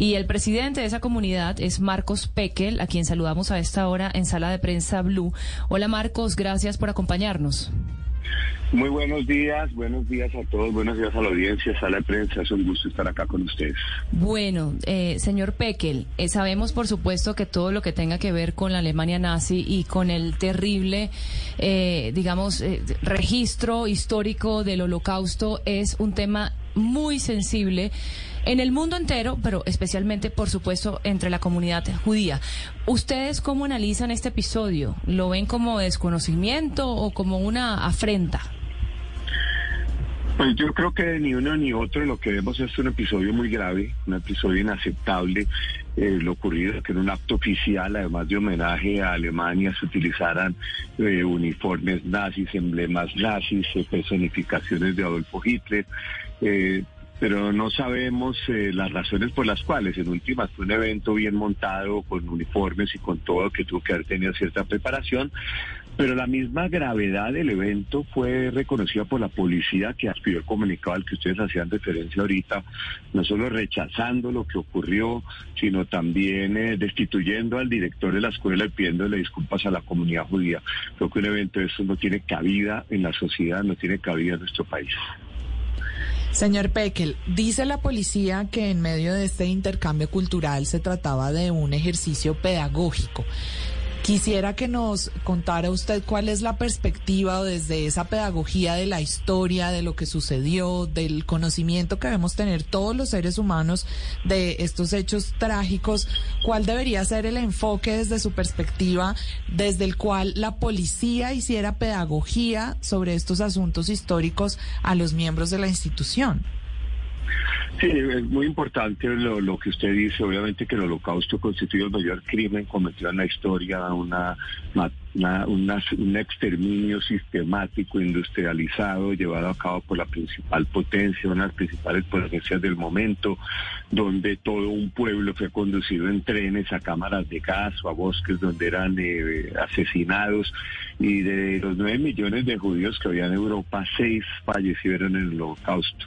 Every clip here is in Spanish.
Y el presidente de esa comunidad es Marcos Pekel, a quien saludamos a esta hora en Sala de Prensa Blue. Hola Marcos, gracias por acompañarnos. Muy buenos días, buenos días a todos, buenos días a la audiencia, sala de prensa, es un gusto estar acá con ustedes. Bueno, eh, señor Pekel, eh, sabemos por supuesto que todo lo que tenga que ver con la Alemania nazi y con el terrible, eh, digamos, eh, registro histórico del holocausto es un tema muy sensible en el mundo entero, pero especialmente, por supuesto, entre la comunidad judía. ¿Ustedes cómo analizan este episodio? ¿Lo ven como desconocimiento o como una afrenta? Pues yo creo que ni uno ni otro lo que vemos es un episodio muy grave, un episodio inaceptable. Eh, lo ocurrido que en un acto oficial, además de homenaje a Alemania, se utilizaran eh, uniformes nazis, emblemas nazis, eh, personificaciones de Adolfo Hitler. Eh, pero no sabemos eh, las razones por las cuales. En últimas fue un evento bien montado, con uniformes y con todo, que tuvo que haber tenido cierta preparación. Pero la misma gravedad del evento fue reconocida por la policía que aspiró el comunicado al que ustedes hacían referencia ahorita, no solo rechazando lo que ocurrió, sino también eh, destituyendo al director de la escuela y pidiéndole disculpas a la comunidad judía. Creo que un evento de eso no tiene cabida en la sociedad, no tiene cabida en nuestro país. Señor Pekel, dice la policía que en medio de este intercambio cultural se trataba de un ejercicio pedagógico. Quisiera que nos contara usted cuál es la perspectiva desde esa pedagogía de la historia, de lo que sucedió, del conocimiento que debemos tener todos los seres humanos de estos hechos trágicos. ¿Cuál debería ser el enfoque desde su perspectiva, desde el cual la policía hiciera pedagogía sobre estos asuntos históricos a los miembros de la institución? Sí, es muy importante lo, que usted dice. Obviamente que el holocausto constituye el mayor crimen cometido en la historia, una, un exterminio sistemático, industrializado, llevado a cabo por la principal potencia, una de las principales potencias del momento, donde todo un pueblo fue conducido en trenes a cámaras de gas o a bosques donde eran eh, asesinados. Y de los nueve millones de judíos que había en Europa, seis fallecieron en el holocausto.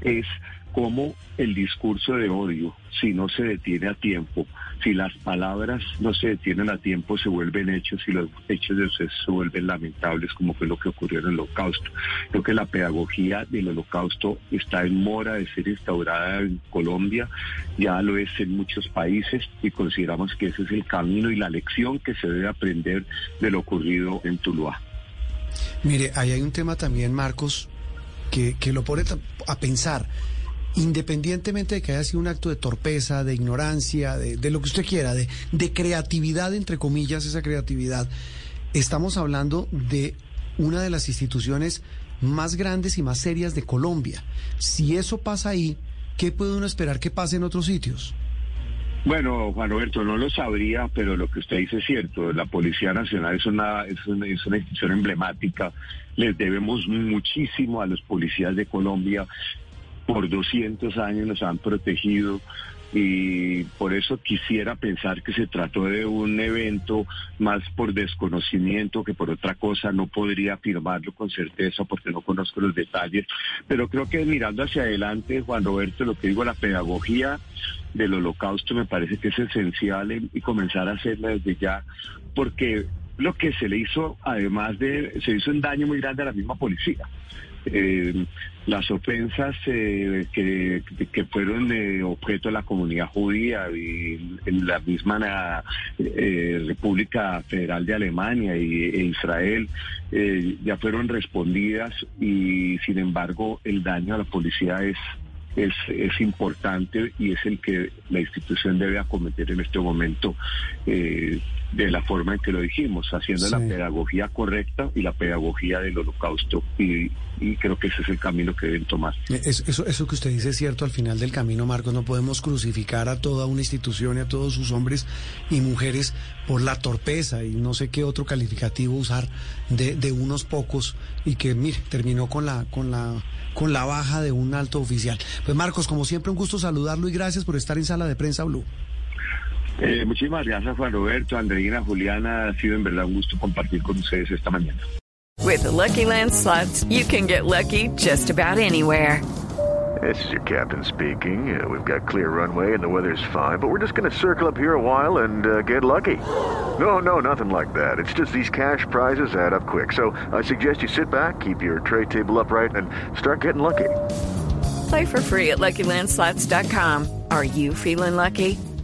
Es como el discurso de odio, si no se detiene a tiempo, si las palabras no se detienen a tiempo, se vuelven hechos y los hechos de suceso se vuelven lamentables, como fue lo que ocurrió en el holocausto. Creo que la pedagogía del holocausto está en mora de ser instaurada en Colombia, ya lo es en muchos países y consideramos que ese es el camino y la lección que se debe aprender de lo ocurrido en Tuluá. Mire, ahí hay un tema también, Marcos, que, que lo pone a pensar independientemente de que haya sido un acto de torpeza, de ignorancia, de, lo que usted quiera, de, de, creatividad, entre comillas, esa creatividad, estamos hablando de una de las instituciones más grandes y más serias de Colombia. Si eso pasa ahí, ¿qué puede uno esperar que pase en otros sitios? Bueno, Juan Roberto, no lo sabría, pero lo que usted dice es cierto. La Policía Nacional es una, es una, institución emblemática. Les debemos muchísimo a los policías de Colombia por 200 años nos han protegido y por eso quisiera pensar que se trató de un evento más por desconocimiento que por otra cosa. No podría afirmarlo con certeza porque no conozco los detalles, pero creo que mirando hacia adelante, Juan Roberto, lo que digo, la pedagogía del holocausto me parece que es esencial y comenzar a hacerla desde ya, porque lo que se le hizo, además de, se hizo un daño muy grande a la misma policía Eh, las ofensas eh, que, fueron objeto de la comunidad judía y en la misma eh, República Federal de Alemania y, e Israel ya fueron respondidas y sin embargo el daño a la policía es es, importante y es el que la institución debe acometer en este momento de la forma en que lo dijimos, haciendo la pedagogía correcta y la pedagogía del holocausto. Y, creo que ese es el camino que deben tomar. Eh, eso, eso que usted dice es cierto al final del camino, Marcos. No podemos crucificar a toda una institución y a todos sus hombres y mujeres por la torpeza y no sé qué otro calificativo usar de, de unos pocos y que, mire, terminó con la, con la con la baja de un alto oficial. Pues Marcos, como siempre, un gusto saludarlo y gracias por estar en Sala de Prensa Blue. Eh, muchísimas gracias, Juan Roberto, Andreina, Juliana. Ha sido en verdad un gusto compartir con ustedes esta mañana. With the Lucky Land slots, you can get lucky just about anywhere. This is your captain speaking. Uh, we've got clear runway and the weather's fine, but we're just going to circle up here a while and uh, get lucky. No, no, nothing like that. It's just these cash prizes add up quick. So I suggest you sit back, keep your tray table upright, and start getting lucky. Play for free at LuckyLandSlots.com. Are you feeling lucky?